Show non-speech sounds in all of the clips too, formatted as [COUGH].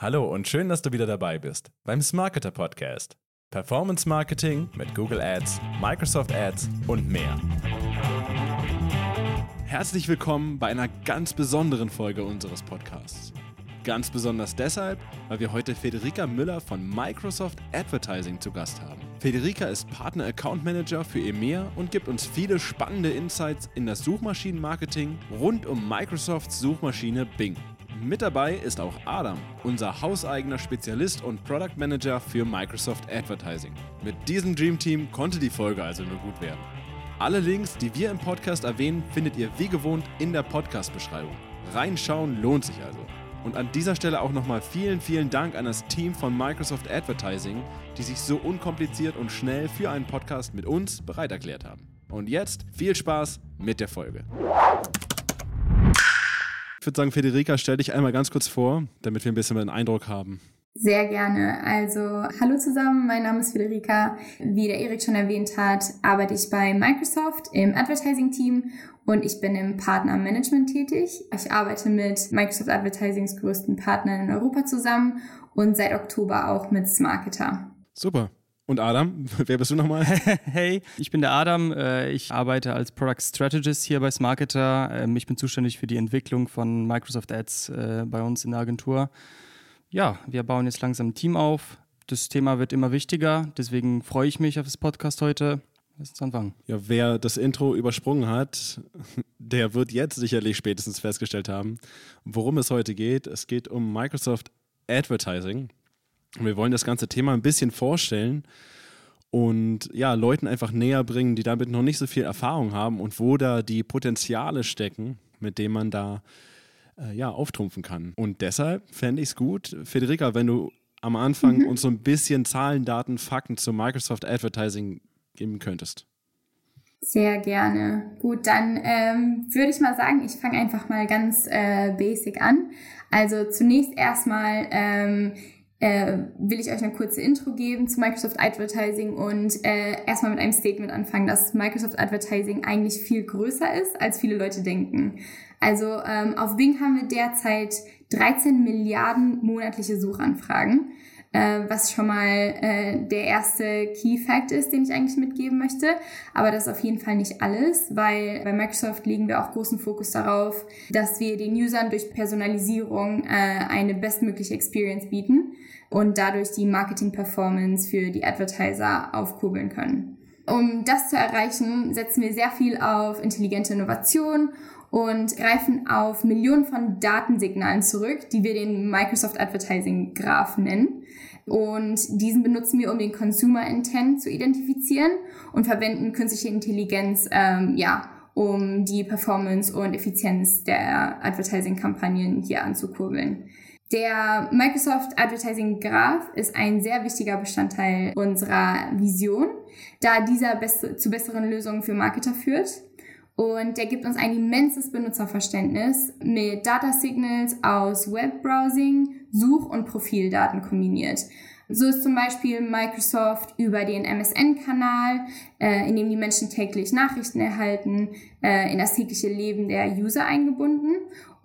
Hallo und schön, dass du wieder dabei bist beim Smarketer Podcast. Performance Marketing mit Google Ads, Microsoft Ads und mehr. Herzlich willkommen bei einer ganz besonderen Folge unseres Podcasts. Ganz besonders deshalb, weil wir heute Federica Müller von Microsoft Advertising zu Gast haben. Federica ist Partner Account Manager für EMEA und gibt uns viele spannende Insights in das Suchmaschinenmarketing rund um Microsofts Suchmaschine Bing. Mit dabei ist auch Adam, unser hauseigener Spezialist und Product Manager für Microsoft Advertising. Mit diesem Dream Team konnte die Folge also nur gut werden. Alle Links, die wir im Podcast erwähnen, findet ihr wie gewohnt in der Podcast-Beschreibung. Reinschauen lohnt sich also. Und an dieser Stelle auch nochmal vielen, vielen Dank an das Team von Microsoft Advertising, die sich so unkompliziert und schnell für einen Podcast mit uns bereit erklärt haben. Und jetzt viel Spaß mit der Folge. Ich würde sagen, Federica, stell dich einmal ganz kurz vor, damit wir ein bisschen einen Eindruck haben. Sehr gerne. Also, hallo zusammen, mein Name ist Federica. Wie der Erik schon erwähnt hat, arbeite ich bei Microsoft im Advertising-Team und ich bin im Partnermanagement tätig. Ich arbeite mit Microsoft Advertisings größten Partnern in Europa zusammen und seit Oktober auch mit Smarketer. Super. Und Adam, [LAUGHS] wer bist du nochmal? [LAUGHS] Hey, ich bin der Adam. Äh, ich arbeite als Product Strategist hier bei Smarketer. Ähm, ich bin zuständig für die Entwicklung von Microsoft Ads äh, bei uns in der Agentur. Ja, wir bauen jetzt langsam ein Team auf. Das Thema wird immer wichtiger, deswegen freue ich mich auf das Podcast heute. Lass uns anfangen. Ja, wer das Intro übersprungen hat, [LAUGHS] der wird jetzt sicherlich spätestens festgestellt haben, worum es heute geht. Es geht um Microsoft Advertising. Wir wollen das ganze Thema ein bisschen vorstellen und ja, Leuten einfach näher bringen, die damit noch nicht so viel Erfahrung haben und wo da die Potenziale stecken, mit denen man da äh, ja, auftrumpfen kann. Und deshalb fände ich es gut, Federica, wenn du am Anfang mhm. uns so ein bisschen Zahlen, Daten, Fakten zu Microsoft Advertising geben könntest. Sehr gerne. Gut, dann ähm, würde ich mal sagen, ich fange einfach mal ganz äh, basic an. Also zunächst erstmal ähm, äh, will ich euch eine kurze Intro geben zu Microsoft Advertising und äh, erstmal mit einem Statement anfangen, dass Microsoft Advertising eigentlich viel größer ist, als viele Leute denken. Also ähm, auf Bing haben wir derzeit 13 Milliarden monatliche Suchanfragen, äh, was schon mal äh, der erste Key Fact ist, den ich eigentlich mitgeben möchte. Aber das ist auf jeden Fall nicht alles, weil bei Microsoft legen wir auch großen Fokus darauf, dass wir den Usern durch Personalisierung äh, eine bestmögliche Experience bieten und dadurch die Marketing-Performance für die Advertiser aufkurbeln können. Um das zu erreichen, setzen wir sehr viel auf intelligente Innovation und greifen auf Millionen von Datensignalen zurück, die wir den Microsoft Advertising Graph nennen. Und diesen benutzen wir, um den Consumer Intent zu identifizieren und verwenden künstliche Intelligenz, ähm, ja, um die Performance und Effizienz der Advertising-Kampagnen hier anzukurbeln. Der Microsoft Advertising Graph ist ein sehr wichtiger Bestandteil unserer Vision, da dieser zu besseren Lösungen für Marketer führt. Und der gibt uns ein immenses Benutzerverständnis mit Data Signals aus Webbrowsing, Such- und Profildaten kombiniert. So ist zum Beispiel Microsoft über den MSN-Kanal, äh, in dem die Menschen täglich Nachrichten erhalten, äh, in das tägliche Leben der User eingebunden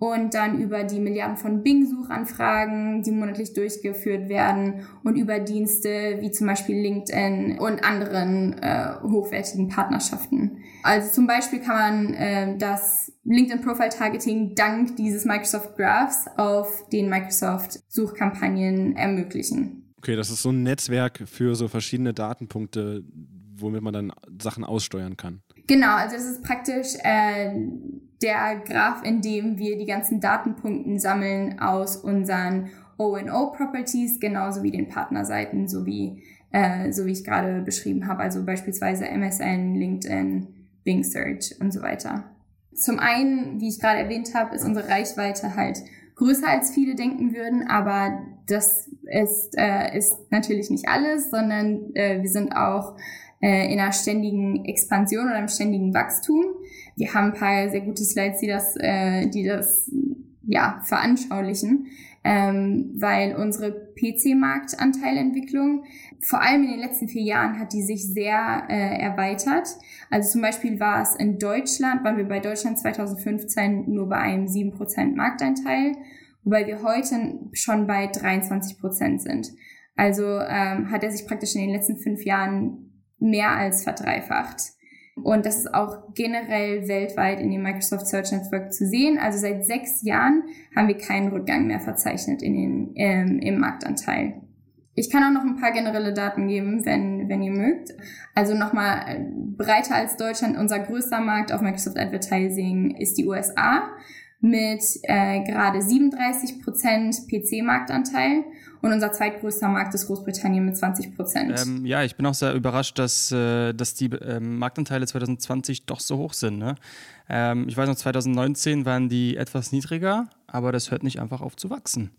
und dann über die Milliarden von Bing-Suchanfragen, die monatlich durchgeführt werden und über Dienste wie zum Beispiel LinkedIn und anderen äh, hochwertigen Partnerschaften. Also zum Beispiel kann man äh, das LinkedIn Profile Targeting dank dieses Microsoft Graphs auf den Microsoft Suchkampagnen ermöglichen. Okay, das ist so ein Netzwerk für so verschiedene Datenpunkte, womit man dann Sachen aussteuern kann. Genau, also es ist praktisch äh, der Graph, in dem wir die ganzen Datenpunkte sammeln aus unseren O&O-Properties, genauso wie den Partnerseiten, so wie, äh, so wie ich gerade beschrieben habe, also beispielsweise MSN, LinkedIn, Bing Search und so weiter. Zum einen, wie ich gerade erwähnt habe, ist unsere Reichweite halt größer als viele denken würden, aber das ist, äh, ist natürlich nicht alles, sondern äh, wir sind auch äh, in einer ständigen Expansion oder einem ständigen Wachstum. Wir haben ein paar sehr gute Slides, die das, äh, die das ja, veranschaulichen, ähm, weil unsere PC-Marktanteilentwicklung vor allem in den letzten vier Jahren hat die sich sehr äh, erweitert. Also zum Beispiel war es in Deutschland, waren wir bei Deutschland 2015 nur bei einem 7% Markteinteil wobei wir heute schon bei 23 Prozent sind. Also ähm, hat er sich praktisch in den letzten fünf Jahren mehr als verdreifacht. Und das ist auch generell weltweit in dem Microsoft Search Network zu sehen. Also seit sechs Jahren haben wir keinen Rückgang mehr verzeichnet in den, ähm, im Marktanteil. Ich kann auch noch ein paar generelle Daten geben, wenn, wenn ihr mögt. Also nochmal äh, breiter als Deutschland. Unser größter Markt auf Microsoft Advertising ist die USA mit äh, gerade 37% PC-Marktanteil und unser zweitgrößter Markt ist Großbritannien mit 20% Ähm, ja, ich bin auch sehr überrascht, dass, äh, dass die ähm, Marktanteile 2020 doch so hoch sind. Ne? Ähm, ich weiß noch, 2019 waren die etwas niedriger, aber das hört nicht einfach auf zu wachsen.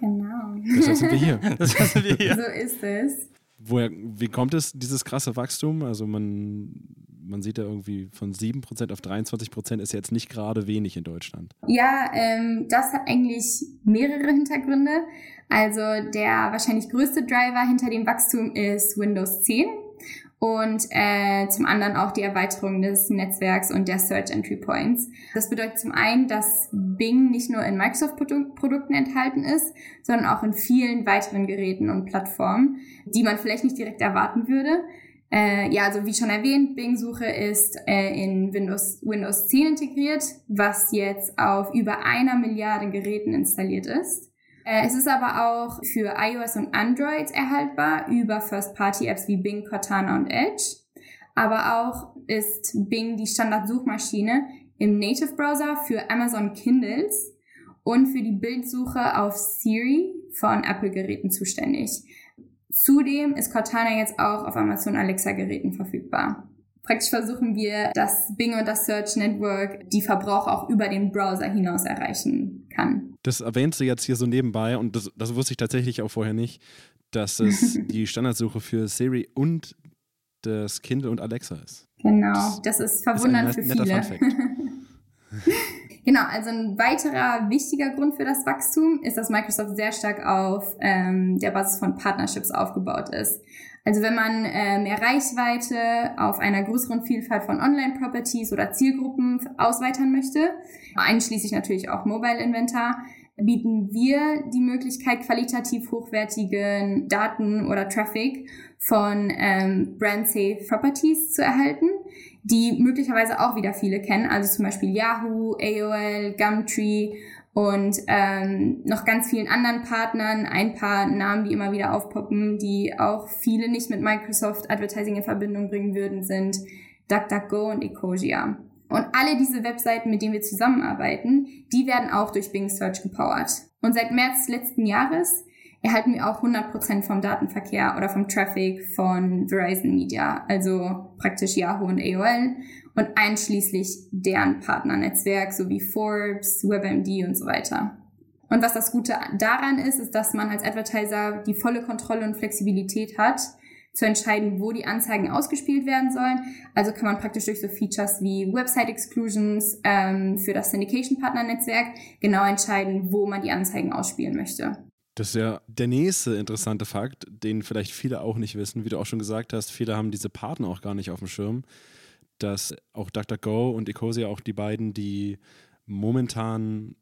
Genau. [LAUGHS] Deshalb sind wir hier. [LAUGHS] Deshalb sind wir hier. So ist es. Woher, wie kommt es, dieses krasse Wachstum? Also man, man sieht ja irgendwie von 7% auf 23% ist jetzt nicht gerade wenig in Deutschland. Ja, ähm, das hat eigentlich mehrere Hintergründe. Also der wahrscheinlich größte Driver hinter dem Wachstum ist Windows 10 und äh, zum anderen auch die Erweiterung des Netzwerks und der Search Entry Points. Das bedeutet zum einen, dass Bing nicht nur in Microsoft-Produkten enthalten ist, sondern auch in vielen weiteren Geräten und Plattformen, die man vielleicht nicht direkt erwarten würde. Äh, ja, also wie schon erwähnt, Bing-Suche ist äh, in Windows, Windows 10 integriert, was jetzt auf über einer Milliarde Geräten installiert ist. Äh, es ist aber auch für iOS und Android erhaltbar über First-Party-Apps wie Bing, Cortana und Edge. Aber auch ist Bing die Standardsuchmaschine im Native-Browser für Amazon Kindles und für die Bildsuche auf Siri von Apple-Geräten zuständig. Zudem ist Cortana jetzt auch auf Amazon Alexa-Geräten verfügbar. Praktisch versuchen wir, dass Bing und das Search Network die Verbraucher auch über den Browser hinaus erreichen kann. Das erwähnst du jetzt hier so nebenbei und das, das wusste ich tatsächlich auch vorher nicht, dass es [LAUGHS] die Standardsuche für Siri und das Kindle und Alexa ist. Genau, das ist verwundernd das ist ein für viele. [LAUGHS] genau, also ein weiterer wichtiger Grund für das Wachstum ist, dass Microsoft sehr stark auf ähm, der Basis von Partnerships aufgebaut ist. Also wenn man äh, mehr Reichweite auf einer größeren Vielfalt von Online-Properties oder Zielgruppen ausweitern möchte, einschließlich natürlich auch Mobile-Inventar, bieten wir die Möglichkeit, qualitativ hochwertigen Daten oder Traffic von ähm, Brand-Safe Properties zu erhalten, die möglicherweise auch wieder viele kennen, also zum Beispiel Yahoo, AOL, Gumtree und ähm, noch ganz vielen anderen Partnern, ein paar Namen, die immer wieder aufpoppen, die auch viele nicht mit Microsoft Advertising in Verbindung bringen würden, sind DuckDuckGo und Ecosia. Und alle diese Webseiten, mit denen wir zusammenarbeiten, die werden auch durch Bing Search gepowert. Und seit März letzten Jahres erhalten wir auch 100% vom Datenverkehr oder vom Traffic von Verizon Media, also praktisch Yahoo und AOL und einschließlich deren Partnernetzwerk sowie Forbes, WebMD und so weiter. Und was das Gute daran ist, ist, dass man als Advertiser die volle Kontrolle und Flexibilität hat, zu entscheiden, wo die Anzeigen ausgespielt werden sollen. Also kann man praktisch durch so Features wie Website Exclusions ähm, für das Syndication Partner Netzwerk genau entscheiden, wo man die Anzeigen ausspielen möchte. Das ist ja der nächste interessante Fakt, den vielleicht viele auch nicht wissen. Wie du auch schon gesagt hast, viele haben diese Partner auch gar nicht auf dem Schirm dass auch DuckDuckGo und Ecosia auch die beiden, die momentan,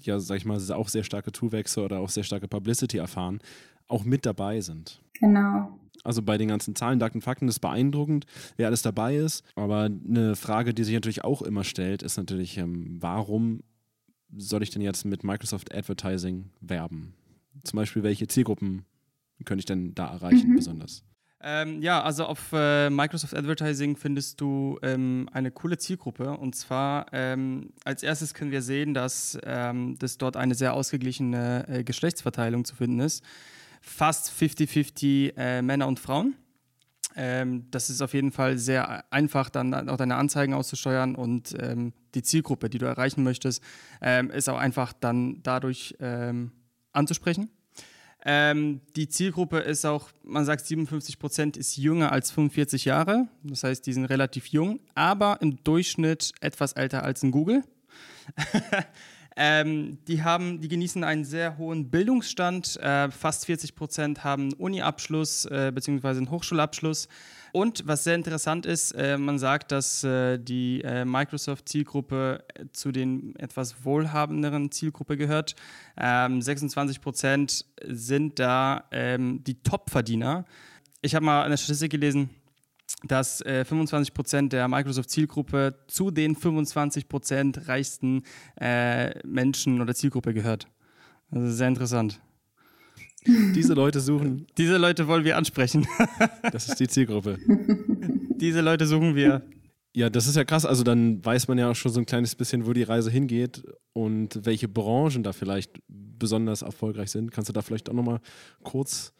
ja, sag ich mal, auch sehr starke Zuwächse oder auch sehr starke Publicity erfahren, auch mit dabei sind. Genau. Also bei den ganzen Zahlen, Daten, Fakten ist beeindruckend, wer alles dabei ist. Aber eine Frage, die sich natürlich auch immer stellt, ist natürlich, ähm, warum soll ich denn jetzt mit Microsoft Advertising werben? Zum Beispiel, welche Zielgruppen könnte ich denn da erreichen, mhm. besonders? Ähm, ja, also auf äh, Microsoft Advertising findest du ähm, eine coole Zielgruppe. Und zwar ähm, als erstes können wir sehen, dass, ähm, dass dort eine sehr ausgeglichene äh, Geschlechtsverteilung zu finden ist. Fast 50-50 äh, Männer und Frauen. Ähm, das ist auf jeden Fall sehr einfach, dann auch deine Anzeigen auszusteuern und ähm, die Zielgruppe, die du erreichen möchtest, ist auch einfach dann dadurch anzusprechen. Ähm, die Zielgruppe ist auch, man sagt 57 Prozent ist jünger als 45 Jahre. Das heißt, die sind relativ jung, aber im Durchschnitt etwas älter als in Google. [LAUGHS] Ähm, die, haben, die genießen einen sehr hohen Bildungsstand. Äh, fast 40 Prozent haben Uni-Abschluss äh, bzw. einen Hochschulabschluss. Und was sehr interessant ist, äh, man sagt, dass äh, die äh, Microsoft-Zielgruppe äh, zu den etwas wohlhabenderen Zielgruppe gehört. Ähm, 26 Prozent sind da ähm, die Top-Verdiener. Ich habe mal eine Statistik gelesen, dass äh, 25 Prozent der Microsoft-Zielgruppe zu den 25 Prozent reichsten äh, Menschen oder Zielgruppe gehört. Also sehr interessant. Diese Leute suchen. Diese Leute wollen wir ansprechen. [LAUGHS] das ist die Zielgruppe. Diese Leute suchen wir. Ja, das ist ja krass. Also dann weiß man ja auch schon so ein kleines bisschen, wo die Reise hingeht und welche Branchen da vielleicht besonders erfolgreich sind. Kannst du da vielleicht auch nochmal kurz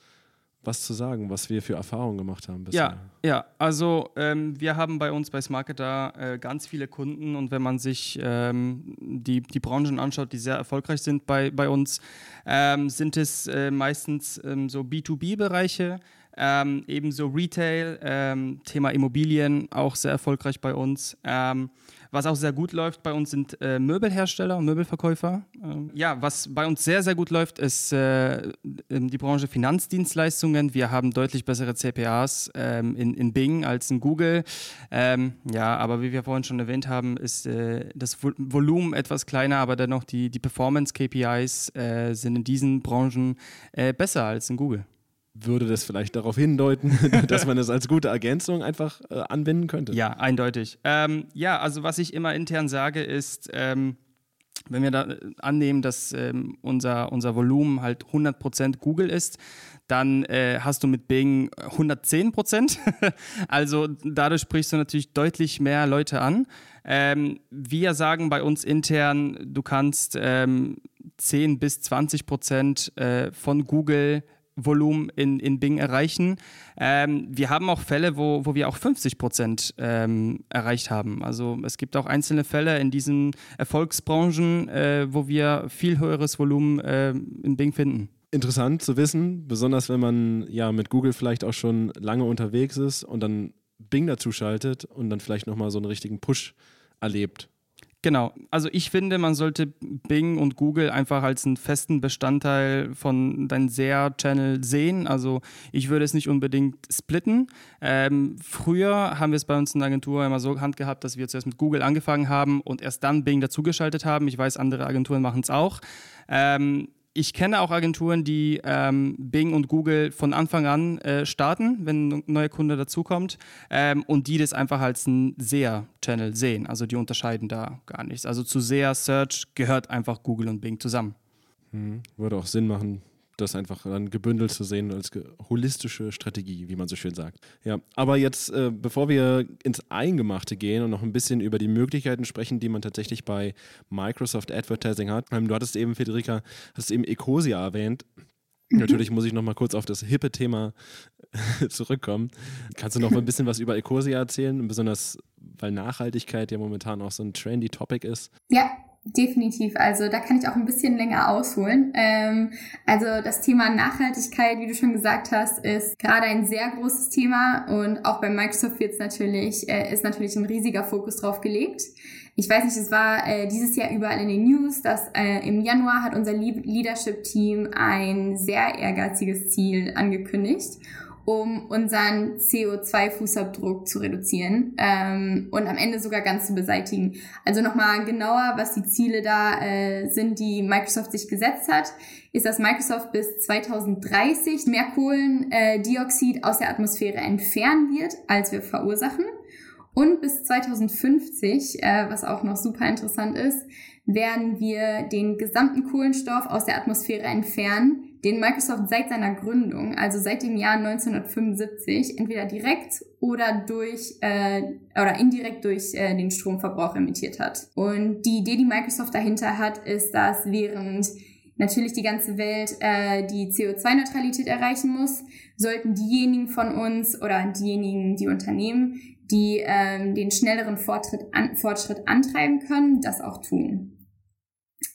was zu sagen, was wir für Erfahrungen gemacht haben bisher. Ja, ja. also ähm, wir haben bei uns bei Smarketer äh, ganz viele Kunden und wenn man sich ähm, die, die Branchen anschaut, die sehr erfolgreich sind bei, bei uns, ähm, sind es äh, meistens ähm, so B2B-Bereiche, ähm, ebenso Retail, ähm, Thema Immobilien auch sehr erfolgreich bei uns. Ähm, was auch sehr gut läuft bei uns sind äh, Möbelhersteller und Möbelverkäufer. Ähm, ja, was bei uns sehr, sehr gut läuft, ist äh, die Branche Finanzdienstleistungen. Wir haben deutlich bessere CPAs ähm, in, in Bing als in Google. Ähm, ja, aber wie wir vorhin schon erwähnt haben, ist äh, das Volumen etwas kleiner, aber dennoch die, die Performance-KPIs äh, sind in diesen Branchen äh, besser als in Google würde das vielleicht darauf hindeuten, [LAUGHS] dass man es als gute Ergänzung einfach äh, anwenden könnte? Ja, eindeutig. Ähm, ja, also was ich immer intern sage, ist, ähm, wenn wir da äh, annehmen, dass ähm, unser, unser Volumen halt 100% Google ist, dann äh, hast du mit Bing 110%. [LAUGHS] also dadurch sprichst du natürlich deutlich mehr Leute an. Ähm, wir sagen bei uns intern, du kannst ähm, 10 bis 20% äh, von Google Volumen in, in Bing erreichen. Ähm, wir haben auch Fälle, wo, wo wir auch 50 Prozent ähm, erreicht haben. Also es gibt auch einzelne Fälle in diesen Erfolgsbranchen, äh, wo wir viel höheres Volumen äh, in Bing finden. Interessant zu wissen, besonders wenn man ja mit Google vielleicht auch schon lange unterwegs ist und dann Bing dazu schaltet und dann vielleicht nochmal so einen richtigen Push erlebt. Genau, also ich finde, man sollte Bing und Google einfach als einen festen Bestandteil von deinem SEA-Channel sehen. Also ich würde es nicht unbedingt splitten. Ähm, früher haben wir es bei uns in der Agentur immer so handgehabt, dass wir zuerst mit Google angefangen haben und erst dann Bing dazugeschaltet haben. Ich weiß, andere Agenturen machen es auch. Ähm, ich kenne auch Agenturen, die ähm, Bing und Google von Anfang an äh, starten, wenn ein neuer Kunde dazukommt ähm, und die das einfach als ein SEA-Channel sehen. Also die unterscheiden da gar nichts. Also zu SEA Search gehört einfach Google und Bing zusammen. Hm, würde auch Sinn machen, das einfach dann gebündelt zu sehen als holistische Strategie, wie man so schön sagt. Ja, aber jetzt, äh, bevor wir ins Eingemachte gehen und noch ein bisschen über die Möglichkeiten sprechen, die man tatsächlich bei Microsoft Advertising hat. Ähm, du hattest eben, Federica, hast eben Ecosia erwähnt. Mhm. Natürlich muss ich noch mal kurz auf das hippe Thema zurückkommen. Kannst du noch mal ein bisschen was über Ecosia erzählen, besonders weil Nachhaltigkeit ja momentan auch so ein trendy Topic ist? Ja, Definitiv, also da kann ich auch ein bisschen länger ausholen. Ähm, also das Thema Nachhaltigkeit, wie du schon gesagt hast, ist gerade ein sehr großes Thema und auch bei Microsoft wird natürlich, äh, ist natürlich ein riesiger Fokus drauf gelegt. Ich weiß nicht, es war äh, dieses Jahr überall in den News, dass äh, im Januar hat unser Leadership-Team ein sehr ehrgeiziges Ziel angekündigt um unseren CO2-Fußabdruck zu reduzieren ähm, und am Ende sogar ganz zu beseitigen. Also nochmal genauer, was die Ziele da äh, sind, die Microsoft sich gesetzt hat, ist, dass Microsoft bis 2030 mehr Kohlendioxid aus der Atmosphäre entfernen wird, als wir verursachen. Und bis 2050, äh, was auch noch super interessant ist, werden wir den gesamten Kohlenstoff aus der Atmosphäre entfernen, den Microsoft seit seiner Gründung, also seit dem Jahr 1975, entweder direkt oder durch äh, oder indirekt durch äh, den Stromverbrauch emittiert hat. Und die Idee, die Microsoft dahinter hat, ist, dass während natürlich die ganze Welt äh, die CO2-Neutralität erreichen muss, sollten diejenigen von uns oder diejenigen, die Unternehmen, die ähm, den schnelleren Fortschritt, an, Fortschritt antreiben können, das auch tun.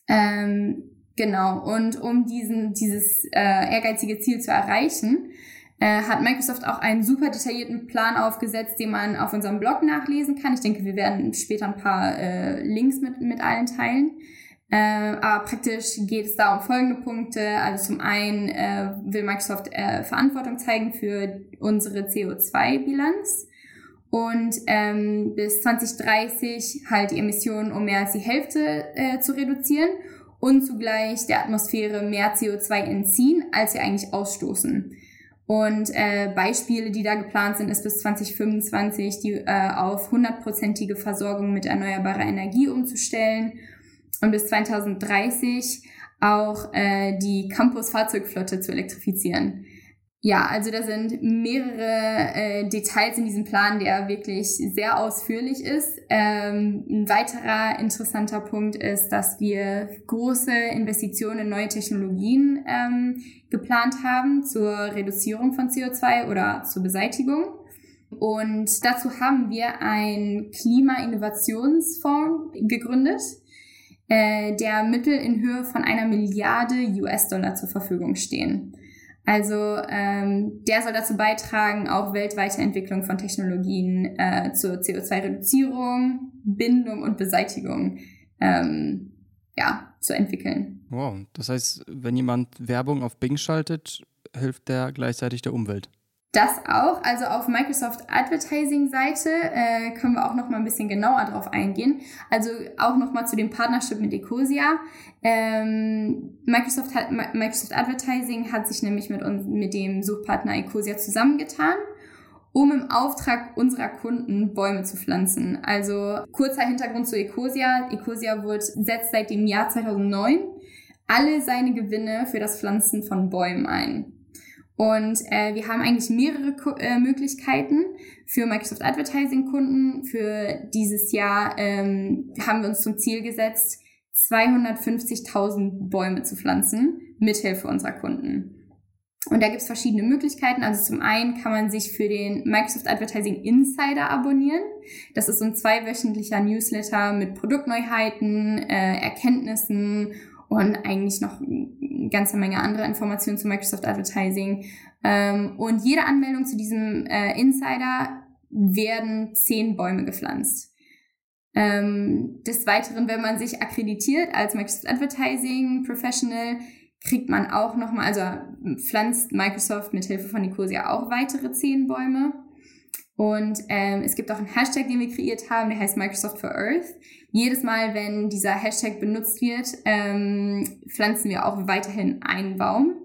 Ähm, Genau, und um diesen, dieses äh, ehrgeizige Ziel zu erreichen, äh, hat Microsoft auch einen super detaillierten Plan aufgesetzt, den man auf unserem Blog nachlesen kann. Ich denke, wir werden später ein paar äh, Links mit, mit allen teilen. Äh, aber praktisch geht es da um folgende Punkte. Also zum einen äh, will Microsoft äh, Verantwortung zeigen für unsere CO2-Bilanz und ähm, bis 2030 halt die Emissionen um mehr als die Hälfte äh, zu reduzieren und zugleich der Atmosphäre mehr CO2 entziehen, als wir eigentlich ausstoßen. Und äh, Beispiele, die da geplant sind, ist bis 2025 die äh, auf hundertprozentige Versorgung mit erneuerbarer Energie umzustellen und bis 2030 auch äh, die Campus-Fahrzeugflotte zu elektrifizieren. Ja, also da sind mehrere äh, Details in diesem Plan, der wirklich sehr ausführlich ist. Ähm, ein weiterer interessanter Punkt ist, dass wir große Investitionen in neue Technologien ähm, geplant haben zur Reduzierung von CO2 oder zur Beseitigung. Und dazu haben wir einen Klima-Innovationsfonds gegründet, äh, der Mittel in Höhe von einer Milliarde US-Dollar zur Verfügung stehen. Also ähm, der soll dazu beitragen, auch weltweite Entwicklung von Technologien äh, zur CO2-Reduzierung, Bindung und Beseitigung ähm, ja, zu entwickeln. Wow, das heißt, wenn jemand Werbung auf Bing schaltet, hilft der gleichzeitig der Umwelt. Das auch, also auf Microsoft Advertising Seite äh, können wir auch noch mal ein bisschen genauer drauf eingehen. Also auch noch mal zu dem Partnership mit Ecosia. Ähm, Microsoft, hat, Microsoft Advertising hat sich nämlich mit, uns, mit dem Suchpartner Ecosia zusammengetan, um im Auftrag unserer Kunden Bäume zu pflanzen. Also kurzer Hintergrund zu Ecosia. Ecosia wird, setzt seit dem Jahr 2009 alle seine Gewinne für das Pflanzen von Bäumen ein. Und äh, wir haben eigentlich mehrere äh, Möglichkeiten für Microsoft Advertising Kunden. Für dieses Jahr ähm, haben wir uns zum Ziel gesetzt, 250.000 Bäume zu pflanzen, mithilfe unserer Kunden. Und da gibt's verschiedene Möglichkeiten. Also zum einen kann man sich für den Microsoft Advertising Insider abonnieren. Das ist so ein zweiwöchentlicher Newsletter mit Produktneuheiten, äh, Erkenntnissen und eigentlich noch eine ganze Menge anderer Informationen zu Microsoft Advertising. Ähm, und jede Anmeldung zu diesem äh, Insider werden zehn Bäume gepflanzt. Ähm, des Weiteren, wenn man sich akkreditiert als Microsoft Advertising Professional, kriegt man auch nochmal, also pflanzt Microsoft mit Hilfe von Nicosia auch weitere zehn Bäume. Und ähm, es gibt auch einen Hashtag, den wir kreiert haben, der heißt Microsoft for Earth. Jedes Mal, wenn dieser Hashtag benutzt wird, ähm, pflanzen wir auch weiterhin einen Baum.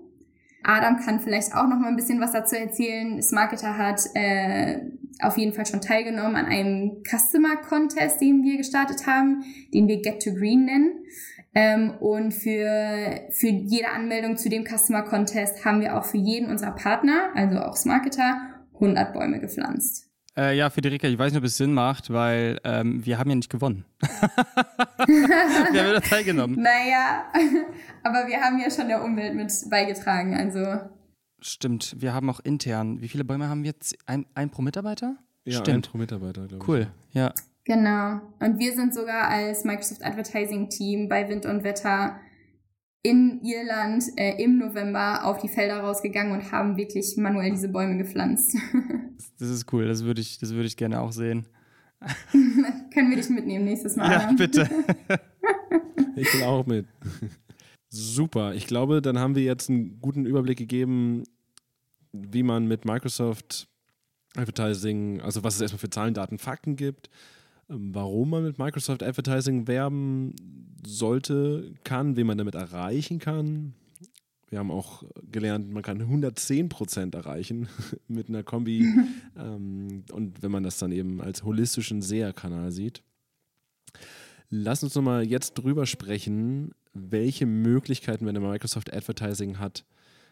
Adam kann vielleicht auch noch mal ein bisschen was dazu erzählen. Smarketer hat äh, auf jeden Fall schon teilgenommen an einem Customer Contest, den wir gestartet haben, den wir Get to Green nennen. Ähm, und für, für jede Anmeldung zu dem Customer Contest haben wir auch für jeden unserer Partner, also auch Smarketer, 100 Bäume gepflanzt. Äh, ja, Federica, ich weiß nicht, ob es Sinn macht, weil ähm, wir haben ja nicht gewonnen. [LAUGHS] wir haben ja teilgenommen. Naja, [LAUGHS] aber wir haben ja schon der Umwelt mit beigetragen, also. Stimmt, wir haben auch intern. Wie viele Bäume haben wir jetzt? Ein, ein pro Mitarbeiter? Ja, Stimmt. ein pro Mitarbeiter, glaube ich. Cool, ja. Genau. Und wir sind sogar als Microsoft Advertising Team bei Wind und Wetter in Irland äh, im November auf die Felder rausgegangen und haben wirklich manuell diese Bäume gepflanzt. [LAUGHS] das ist cool, das würde ich, das ich gerne auch sehen. [LAUGHS] Können wir dich mitnehmen nächstes Mal? Ja, bitte. [LAUGHS] ich will auch mit. Super, ich glaube, dann haben wir jetzt einen guten Überblick gegeben, wie man mit Microsoft Advertising, also was es erstmal für Zahlen, Daten, Fakten gibt, warum man mit Microsoft Advertising werben sollte, kann, wen man damit erreichen kann. Wir haben auch gelernt, man kann 110 Prozent erreichen [LAUGHS] mit einer Kombi. [LAUGHS] ähm, und wenn man das dann eben als holistischen Seherkanal sieht. Lass uns nochmal jetzt drüber sprechen, welche Möglichkeiten, wenn man Microsoft Advertising hat,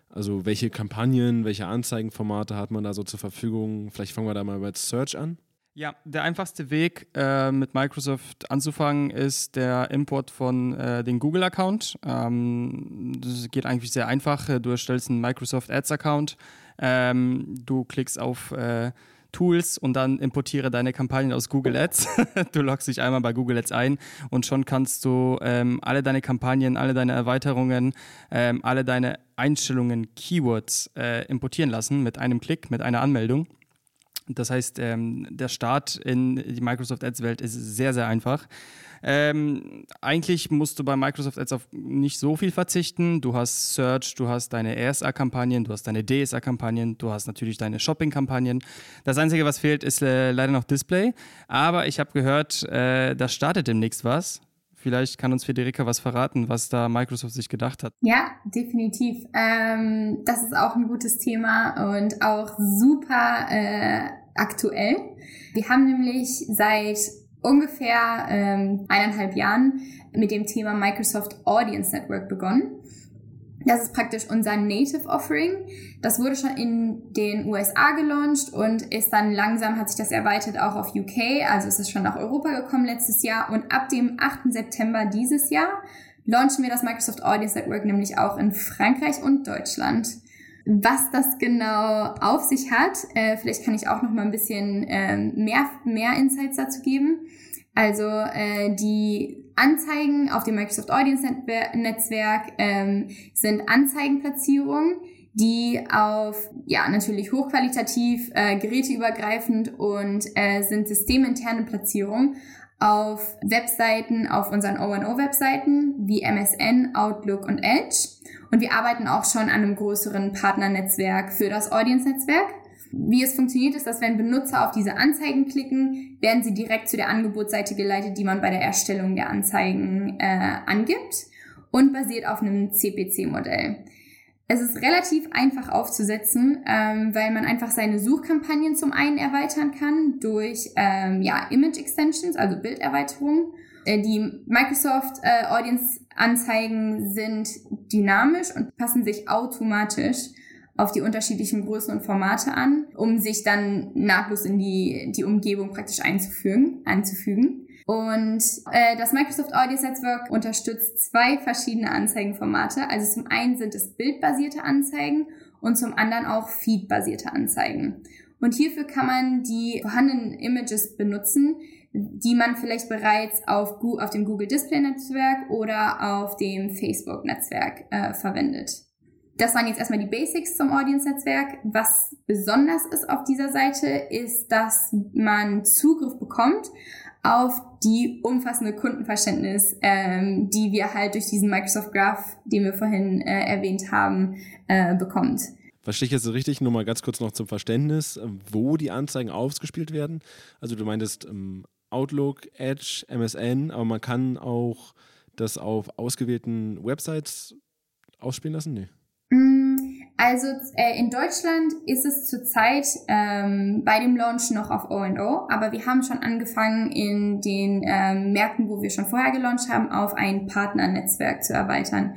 also welche Kampagnen, welche Anzeigenformate hat man da so zur Verfügung? Vielleicht fangen wir da mal bei Search an. Ja, der einfachste Weg äh, mit Microsoft anzufangen ist der Import von äh, den Google-Account. Ähm, das geht eigentlich sehr einfach. Du erstellst einen Microsoft Ads-Account, ähm, du klickst auf äh, Tools und dann importiere deine Kampagnen aus Google Ads. [LAUGHS] du loggst dich einmal bei Google Ads ein und schon kannst du ähm, alle deine Kampagnen, alle deine Erweiterungen, ähm, alle deine Einstellungen, Keywords äh, importieren lassen mit einem Klick, mit einer Anmeldung. Das heißt, ähm, der Start in die Microsoft Ads-Welt ist sehr, sehr einfach. Ähm, eigentlich musst du bei Microsoft Ads auf nicht so viel verzichten. Du hast Search, du hast deine RSA-Kampagnen, du hast deine DSA-Kampagnen, du hast natürlich deine Shopping-Kampagnen. Das Einzige, was fehlt, ist äh, leider noch Display. Aber ich habe gehört, äh, da startet demnächst was. Vielleicht kann uns Federica was verraten, was da Microsoft sich gedacht hat. Ja, definitiv. Ähm, das ist auch ein gutes Thema und auch super äh, aktuell. Wir haben nämlich seit ungefähr ähm, eineinhalb Jahren mit dem Thema Microsoft Audience Network begonnen. Das ist praktisch unser Native Offering. Das wurde schon in den USA gelauncht und ist dann langsam, hat sich das erweitert auch auf UK, also ist es schon nach Europa gekommen letztes Jahr und ab dem 8. September dieses Jahr launchen wir das Microsoft Audience Network nämlich auch in Frankreich und Deutschland. Was das genau auf sich hat, äh, vielleicht kann ich auch noch mal ein bisschen äh, mehr, mehr Insights dazu geben. Also äh, die Anzeigen auf dem Microsoft Audience Netzwerk ähm, sind Anzeigenplatzierungen, die auf, ja, natürlich hochqualitativ, äh, geräteübergreifend und äh, sind systeminterne Platzierungen auf Webseiten, auf unseren O&O-Webseiten wie MSN, Outlook und Edge. Und wir arbeiten auch schon an einem größeren Partnernetzwerk für das Audience-Netzwerk. Wie es funktioniert, ist, dass wenn Benutzer auf diese Anzeigen klicken, werden sie direkt zu der Angebotsseite geleitet, die man bei der Erstellung der Anzeigen äh, angibt und basiert auf einem CPC-Modell. Es ist relativ einfach aufzusetzen, ähm, weil man einfach seine Suchkampagnen zum einen erweitern kann durch ähm, ja, Image Extensions, also Bilderweiterungen. Äh, die Microsoft äh, Audience Anzeigen sind dynamisch und passen sich automatisch auf die unterschiedlichen Größen und Formate an, um sich dann nahtlos in die, die Umgebung praktisch einzufügen, einzufügen. Und äh, das Microsoft Audience Network unterstützt zwei verschiedene Anzeigenformate. Also zum einen sind es bildbasierte Anzeigen und zum anderen auch feedbasierte Anzeigen. Und hierfür kann man die vorhandenen Images benutzen, die man vielleicht bereits auf, auf dem Google Display Netzwerk oder auf dem Facebook Netzwerk äh, verwendet. Das waren jetzt erstmal die Basics zum Audience-Netzwerk. Was besonders ist auf dieser Seite, ist, dass man Zugriff bekommt auf die umfassende Kundenverständnis, ähm, die wir halt durch diesen Microsoft Graph, den wir vorhin äh, erwähnt haben, äh, bekommt. Verstehe ich jetzt richtig? Nur mal ganz kurz noch zum Verständnis, wo die Anzeigen ausgespielt werden. Also du meintest ähm, Outlook, Edge, MSN, aber man kann auch das auf ausgewählten Websites ausspielen lassen? Nee. Also äh, in Deutschland ist es zurzeit ähm, bei dem Launch noch auf O&O, aber wir haben schon angefangen in den ähm, Märkten, wo wir schon vorher gelauncht haben, auf ein Partnernetzwerk zu erweitern.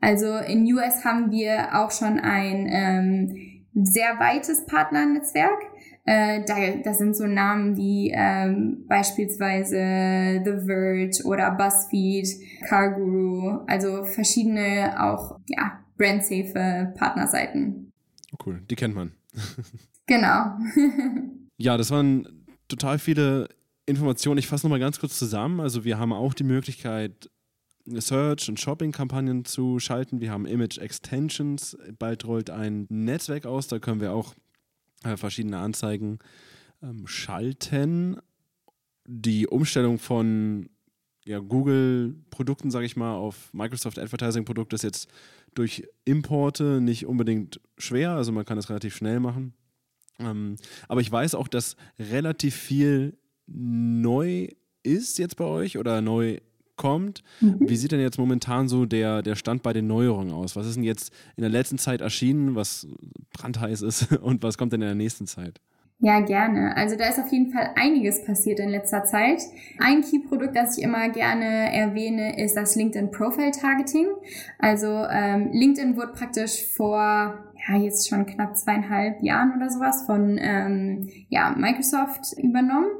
Also in US haben wir auch schon ein ähm, sehr weites Partnernetzwerk. Äh, da, da sind so Namen wie ähm, beispielsweise The Verge oder BuzzFeed, CarGuru, also verschiedene auch ja brandsafe Partnerseiten. Cool, die kennt man. [LAUGHS] genau. ja, das waren total viele Informationen. Ich fasse nochmal ganz kurz zusammen. Also wir haben auch die Möglichkeit, Search- und Shopping-Kampagnen zu schalten. Wir haben Image-Extensions. Bald rollt ein Netzwerk aus. Da können wir auch äh, verschiedene Anzeigen ähm, schalten. Die Umstellung von ja, Google-Produkten, sage ich mal, auf Microsoft Advertising-Produkte ist jetzt durch Importe nicht unbedingt schwer, also man kann es relativ schnell machen. Ähm, aber ich weiß auch, dass relativ viel neu ist jetzt bei euch oder neu kommt. Mhm. Wie sieht denn jetzt momentan so der, der Stand bei den Neuerungen aus? Was ist denn jetzt in der letzten Zeit erschienen, was brandheiß ist [LAUGHS] und was kommt denn in der nächsten Zeit? Ja, gerne. Also da ist auf jeden Fall einiges passiert in letzter Zeit. Ein Key-Produkt, das ich immer gerne erwähne, ist das LinkedIn Profile Targeting. Also ähm, LinkedIn wurde praktisch vor ja jetzt schon knapp zweieinhalb Jahren oder sowas von ähm, ja, Microsoft übernommen.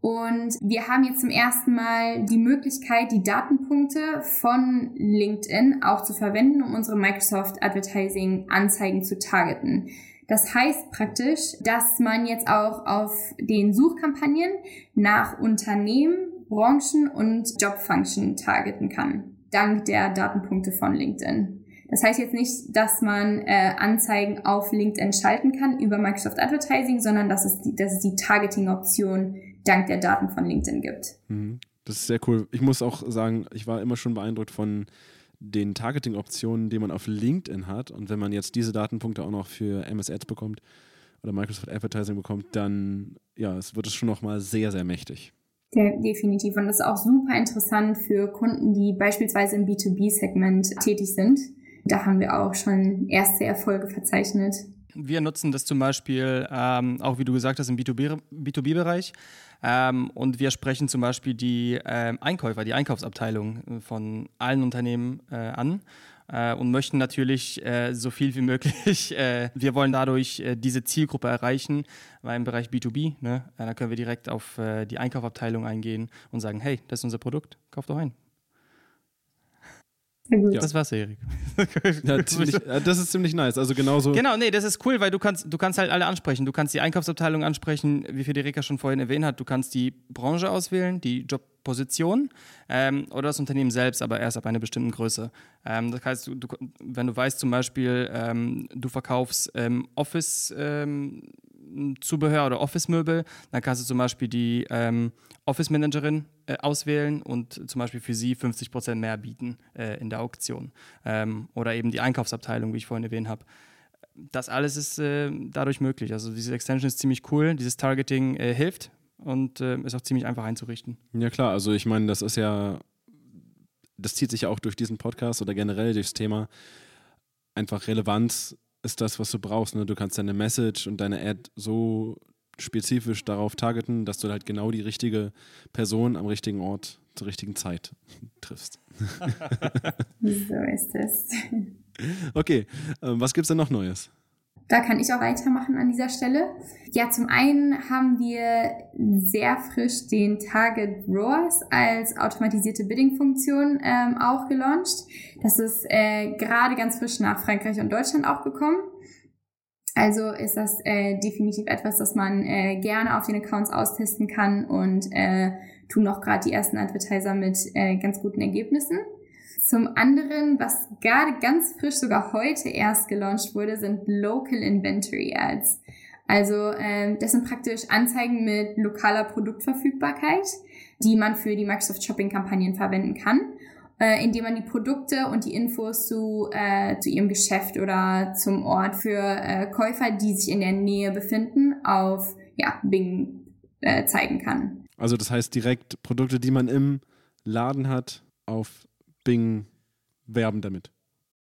Und wir haben jetzt zum ersten Mal die Möglichkeit, die Datenpunkte von LinkedIn auch zu verwenden, um unsere Microsoft Advertising Anzeigen zu targeten. Das heißt praktisch, dass man jetzt auch auf den Suchkampagnen nach Unternehmen, Branchen und Jobfunction targeten kann, dank der Datenpunkte von LinkedIn. Das heißt jetzt nicht, dass man äh, Anzeigen auf LinkedIn schalten kann über Microsoft Advertising, sondern dass es die, dass es die Targeting-Option dank der Daten von LinkedIn gibt. Mhm. Das ist sehr cool. Ich muss auch sagen, ich war immer schon beeindruckt von den Targeting-Optionen, die man auf LinkedIn hat. Und wenn man jetzt diese Datenpunkte auch noch für MS Ads bekommt oder Microsoft Advertising bekommt, dann ja, es wird es schon nochmal sehr, sehr mächtig. Ja, definitiv. Und das ist auch super interessant für Kunden, die beispielsweise im B2B-Segment tätig sind. Da haben wir auch schon erste Erfolge verzeichnet. Wir nutzen das zum Beispiel ähm, auch, wie du gesagt hast, im B2B-Bereich. Ähm, und wir sprechen zum Beispiel die ähm, Einkäufer, die Einkaufsabteilung von allen Unternehmen äh, an äh, und möchten natürlich äh, so viel wie [LAUGHS] möglich. Äh, wir wollen dadurch äh, diese Zielgruppe erreichen, weil im Bereich B2B, ne, äh, da können wir direkt auf die Einkaufabteilung eingehen und sagen, hey, das ist unser Produkt, kauf doch ein. Ja. Das war's, Erik. [LAUGHS] Ja, ziemlich, [LAUGHS] das ist ziemlich nice. Also genauso. Genau, nee, das ist cool, weil du kannst, du kannst halt alle ansprechen. Du kannst die Einkaufsabteilung ansprechen, wie Federica schon vorhin erwähnt hat. Du kannst die Branche auswählen, die Jobposition ähm, oder das Unternehmen selbst, aber erst ab einer bestimmten Größe. Ähm, das heißt, du, du, wenn du weißt zum Beispiel, ähm, du verkaufst ähm, Office ähm, Zubehör oder Office-Möbel, dann kannst du zum Beispiel die ähm, Office-Managerin äh, auswählen und zum Beispiel für sie 50 Prozent mehr bieten äh, in der Auktion. Ähm, oder eben die Einkaufsabteilung, wie ich vorhin erwähnt habe. Das alles ist äh, dadurch möglich. Also diese Extension ist ziemlich cool, dieses Targeting äh, hilft und äh, ist auch ziemlich einfach einzurichten. Ja klar, also ich meine, das ist ja, das zieht sich ja auch durch diesen Podcast oder generell durchs Thema einfach Relevanz ist das, was du brauchst. Ne? Du kannst deine Message und deine Ad so spezifisch darauf targeten, dass du halt genau die richtige Person am richtigen Ort zur richtigen Zeit [LAUGHS] triffst. [LAUGHS] [LAUGHS] so ist es. Okay, ähm, was gibt es denn noch Neues? Da kann ich auch weitermachen an dieser Stelle. Ja, zum einen haben wir sehr frisch den Target ROAS als automatisierte Bidding-Funktion ähm, auch gelauncht. Das ist äh, gerade ganz frisch nach Frankreich und Deutschland auch gekommen. Also ist das äh, definitiv etwas, das man äh, gerne auf den Accounts austesten kann und äh, tun auch gerade die ersten Advertiser mit äh, ganz guten Ergebnissen. Zum anderen, was gerade ganz frisch sogar heute erst gelauncht wurde, sind Local Inventory Ads. Also ähm, das sind praktisch Anzeigen mit lokaler Produktverfügbarkeit, die man für die Microsoft Shopping Kampagnen verwenden kann, äh, indem man die Produkte und die Infos zu, äh, zu ihrem Geschäft oder zum Ort für äh, Käufer, die sich in der Nähe befinden, auf ja, Bing äh, zeigen kann. Also das heißt direkt Produkte, die man im Laden hat, auf Bing werben damit.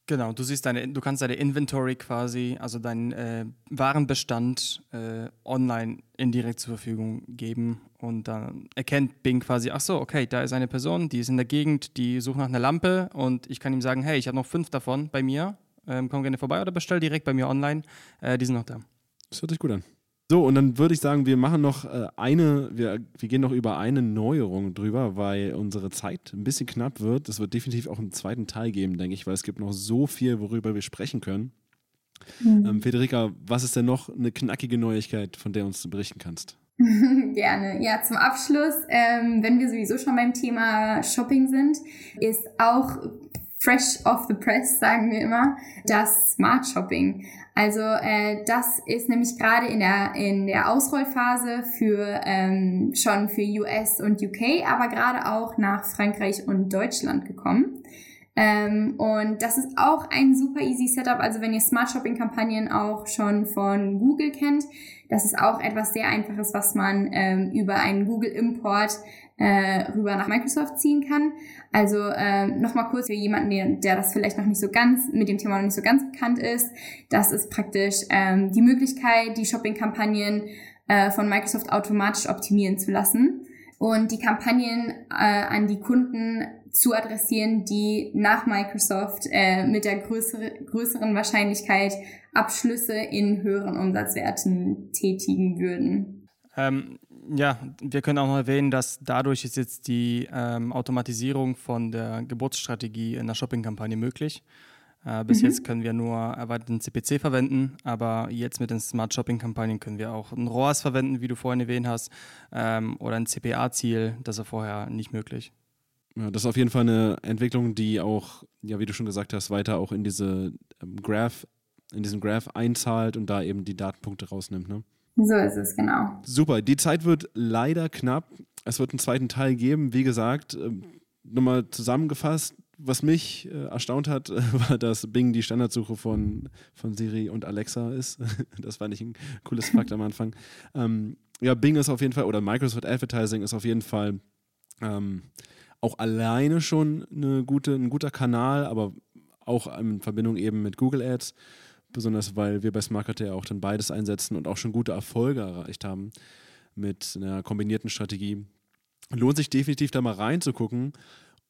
Genau, du siehst deine, du kannst deine Inventory quasi, also deinen äh, Warenbestand äh, online indirekt zur Verfügung geben und dann erkennt Bing quasi, ach so, okay, da ist eine Person, die ist in der Gegend, die sucht nach einer Lampe und ich kann ihm sagen, hey, ich habe noch fünf davon bei mir, ähm, komm gerne vorbei oder bestell direkt bei mir online, äh, die sind noch da. Das hört sich gut an. So, und dann würde ich sagen, wir machen noch äh, eine, wir, wir gehen noch über eine Neuerung drüber, weil unsere Zeit ein bisschen knapp wird. Es wird definitiv auch einen zweiten Teil geben, denke ich, weil es gibt noch so viel, worüber wir sprechen können. Mhm. Ähm, Federica, was ist denn noch eine knackige Neuigkeit, von der uns du berichten kannst? [LAUGHS] Gerne. Ja, zum Abschluss, ähm, wenn wir sowieso schon beim Thema Shopping sind, ist auch fresh off the press, sagen wir immer, das Smart Shopping. Also äh, das ist nämlich gerade in der, in der Ausrollphase für ähm, schon für US und UK, aber gerade auch nach Frankreich und Deutschland gekommen. Ähm, und das ist auch ein super easy Setup. Also wenn ihr Smart Shopping Kampagnen auch schon von Google kennt, das ist auch etwas sehr einfaches, was man ähm, über einen Google Import äh, rüber nach Microsoft ziehen kann. Also äh, nochmal kurz für jemanden, der, der das vielleicht noch nicht so ganz, mit dem Thema noch nicht so ganz bekannt ist. Das ist praktisch ähm, die Möglichkeit, die Shopping-Kampagnen äh, von Microsoft automatisch optimieren zu lassen und die Kampagnen äh, an die Kunden zu adressieren, die nach Microsoft äh, mit der größere, größeren Wahrscheinlichkeit Abschlüsse in höheren Umsatzwerten tätigen würden. Ähm, ja, wir können auch noch erwähnen, dass dadurch ist jetzt die ähm, Automatisierung von der Geburtsstrategie in der Shopping-Kampagne möglich. Äh, bis mhm. jetzt können wir nur erweiterten CPC verwenden, aber jetzt mit den Smart Shopping-Kampagnen können wir auch ein ROAS verwenden, wie du vorhin erwähnt hast, ähm, oder ein CPA-Ziel, das ist vorher nicht möglich. Ja, das ist auf jeden Fall eine Entwicklung, die auch, ja, wie du schon gesagt hast, weiter auch in diese ähm, Graph, in diesen Graph einzahlt und da eben die Datenpunkte rausnimmt, ne? So ist es, genau. Super, die Zeit wird leider knapp. Es wird einen zweiten Teil geben. Wie gesagt, ähm, nochmal zusammengefasst, was mich äh, erstaunt hat, äh, [LAUGHS] war, dass Bing die Standardsuche von, von Siri und Alexa ist. [LAUGHS] das fand ich ein cooles [LAUGHS] Fakt am Anfang. Ähm, ja, Bing ist auf jeden Fall, oder Microsoft Advertising ist auf jeden Fall ähm, auch alleine schon eine gute, ein guter Kanal, aber auch in Verbindung eben mit Google Ads, besonders weil wir bei Smarketer ja auch dann beides einsetzen und auch schon gute Erfolge erreicht haben mit einer kombinierten Strategie. Lohnt sich definitiv da mal reinzugucken.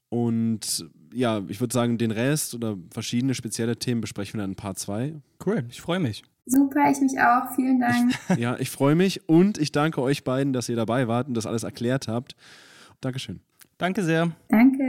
Und ja, ich würde sagen, den Rest oder verschiedene spezielle Themen besprechen wir dann in Part 2. Cool, ich freue mich. Super, ich mich auch. Vielen Dank. Ich, [LAUGHS] ja, ich freue mich und ich danke euch beiden, dass ihr dabei wart und das alles erklärt habt. Dankeschön. Danke sehr. Danke.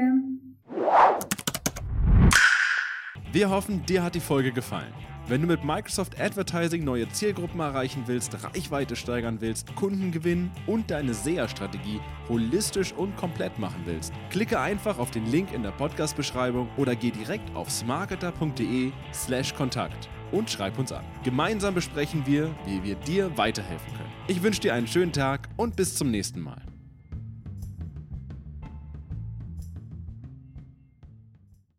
Wir hoffen, dir hat die Folge gefallen. Wenn du mit Microsoft Advertising neue Zielgruppen erreichen willst, Reichweite steigern willst, Kunden gewinnen und deine SEA-Strategie holistisch und komplett machen willst, klicke einfach auf den Link in der Podcast-Beschreibung oder geh direkt auf smarketer.de/slash Kontakt und schreib uns an. Gemeinsam besprechen wir, wie wir dir weiterhelfen können. Ich wünsche dir einen schönen Tag und bis zum nächsten Mal.